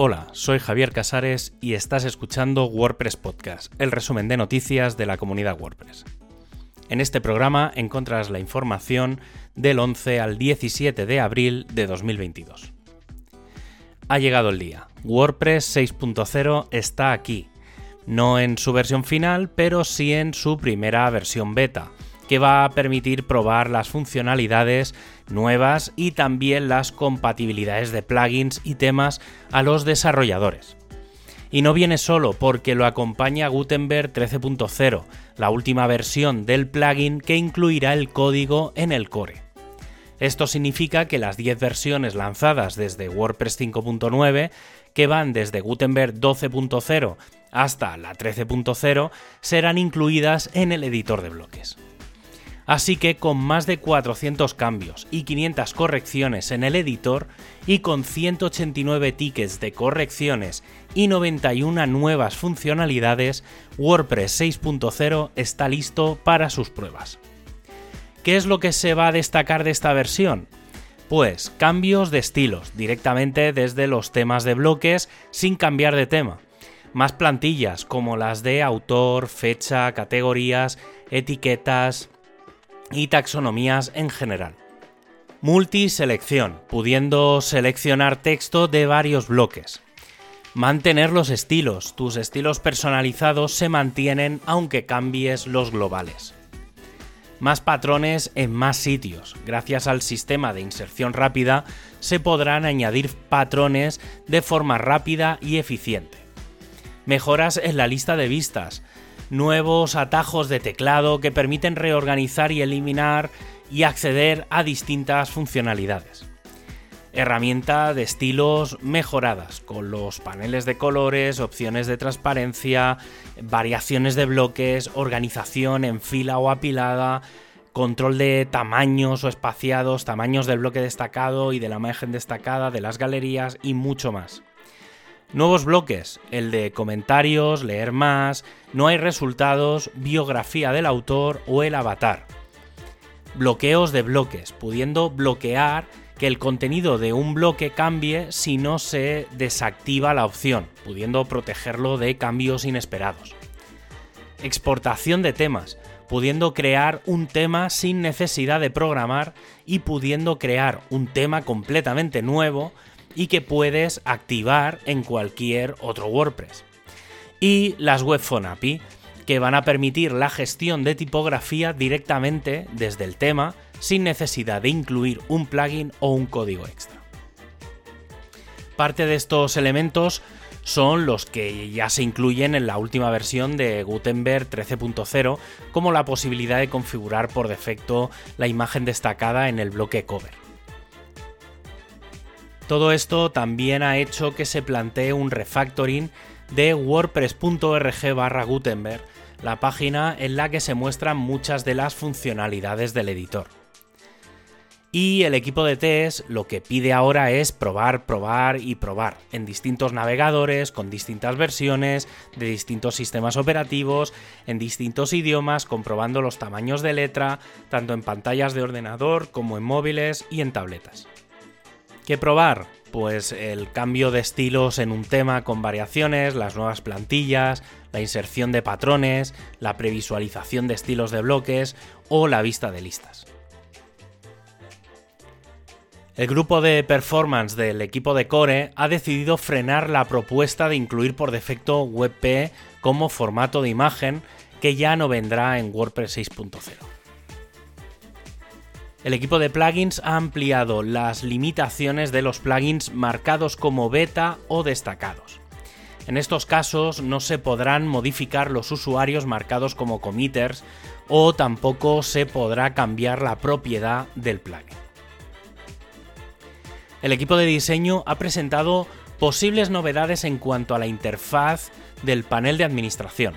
Hola, soy Javier Casares y estás escuchando WordPress Podcast, el resumen de noticias de la comunidad WordPress. En este programa encontrarás la información del 11 al 17 de abril de 2022. Ha llegado el día. WordPress 6.0 está aquí. No en su versión final, pero sí en su primera versión beta, que va a permitir probar las funcionalidades nuevas y también las compatibilidades de plugins y temas a los desarrolladores. Y no viene solo porque lo acompaña Gutenberg 13.0, la última versión del plugin que incluirá el código en el core. Esto significa que las 10 versiones lanzadas desde WordPress 5.9, que van desde Gutenberg 12.0 hasta la 13.0, serán incluidas en el editor de bloques. Así que con más de 400 cambios y 500 correcciones en el editor y con 189 tickets de correcciones y 91 nuevas funcionalidades, WordPress 6.0 está listo para sus pruebas. ¿Qué es lo que se va a destacar de esta versión? Pues cambios de estilos, directamente desde los temas de bloques sin cambiar de tema. Más plantillas como las de autor, fecha, categorías, etiquetas, y taxonomías en general. Multiselección, pudiendo seleccionar texto de varios bloques. Mantener los estilos, tus estilos personalizados se mantienen aunque cambies los globales. Más patrones en más sitios. Gracias al sistema de inserción rápida se podrán añadir patrones de forma rápida y eficiente. Mejoras en la lista de vistas nuevos atajos de teclado que permiten reorganizar y eliminar y acceder a distintas funcionalidades. Herramienta de estilos mejoradas, con los paneles de colores, opciones de transparencia, variaciones de bloques, organización en fila o apilada, control de tamaños o espaciados, tamaños del bloque destacado y de la imagen destacada, de las galerías y mucho más. Nuevos bloques, el de comentarios, leer más, no hay resultados, biografía del autor o el avatar. Bloqueos de bloques, pudiendo bloquear que el contenido de un bloque cambie si no se desactiva la opción, pudiendo protegerlo de cambios inesperados. Exportación de temas, pudiendo crear un tema sin necesidad de programar y pudiendo crear un tema completamente nuevo y que puedes activar en cualquier otro WordPress. Y las Webphone API, que van a permitir la gestión de tipografía directamente desde el tema sin necesidad de incluir un plugin o un código extra. Parte de estos elementos son los que ya se incluyen en la última versión de Gutenberg 13.0, como la posibilidad de configurar por defecto la imagen destacada en el bloque cover. Todo esto también ha hecho que se plantee un refactoring de wordpress.org barra Gutenberg, la página en la que se muestran muchas de las funcionalidades del editor. Y el equipo de test lo que pide ahora es probar, probar y probar en distintos navegadores, con distintas versiones, de distintos sistemas operativos, en distintos idiomas, comprobando los tamaños de letra, tanto en pantallas de ordenador como en móviles y en tabletas. ¿Qué probar? Pues el cambio de estilos en un tema con variaciones, las nuevas plantillas, la inserción de patrones, la previsualización de estilos de bloques o la vista de listas. El grupo de performance del equipo de Core ha decidido frenar la propuesta de incluir por defecto WebP como formato de imagen que ya no vendrá en WordPress 6.0 el equipo de plugins ha ampliado las limitaciones de los plugins marcados como beta o destacados. En estos casos no se podrán modificar los usuarios marcados como committers o tampoco se podrá cambiar la propiedad del plugin. El equipo de diseño ha presentado posibles novedades en cuanto a la interfaz del panel de administración.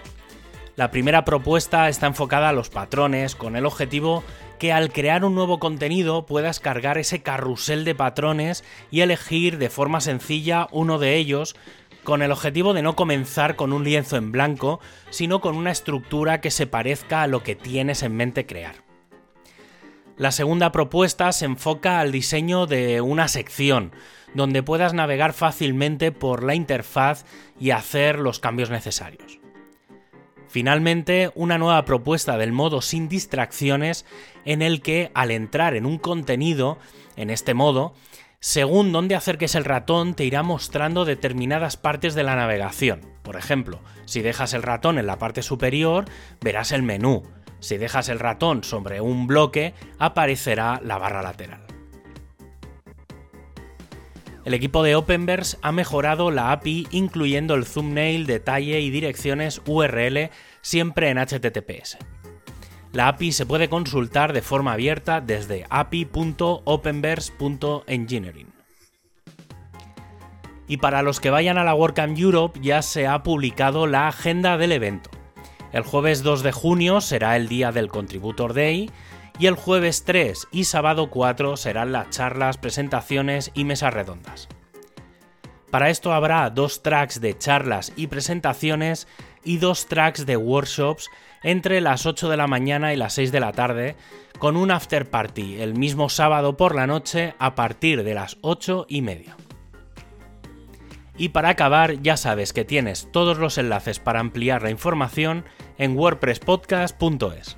La primera propuesta está enfocada a los patrones con el objetivo que al crear un nuevo contenido puedas cargar ese carrusel de patrones y elegir de forma sencilla uno de ellos con el objetivo de no comenzar con un lienzo en blanco, sino con una estructura que se parezca a lo que tienes en mente crear. La segunda propuesta se enfoca al diseño de una sección, donde puedas navegar fácilmente por la interfaz y hacer los cambios necesarios. Finalmente, una nueva propuesta del modo sin distracciones en el que al entrar en un contenido, en este modo, según dónde acerques el ratón te irá mostrando determinadas partes de la navegación. Por ejemplo, si dejas el ratón en la parte superior, verás el menú. Si dejas el ratón sobre un bloque, aparecerá la barra lateral. El equipo de Openverse ha mejorado la API incluyendo el thumbnail, detalle y direcciones URL siempre en HTTPS. La API se puede consultar de forma abierta desde api.openverse.engineering. Y para los que vayan a la WordCamp Europe ya se ha publicado la agenda del evento. El jueves 2 de junio será el día del Contributor Day y el jueves 3 y sábado 4 serán las charlas, presentaciones y mesas redondas. Para esto habrá dos tracks de charlas y presentaciones y dos tracks de workshops entre las 8 de la mañana y las 6 de la tarde, con un after party el mismo sábado por la noche a partir de las 8 y media. Y para acabar, ya sabes que tienes todos los enlaces para ampliar la información en wordpresspodcast.es.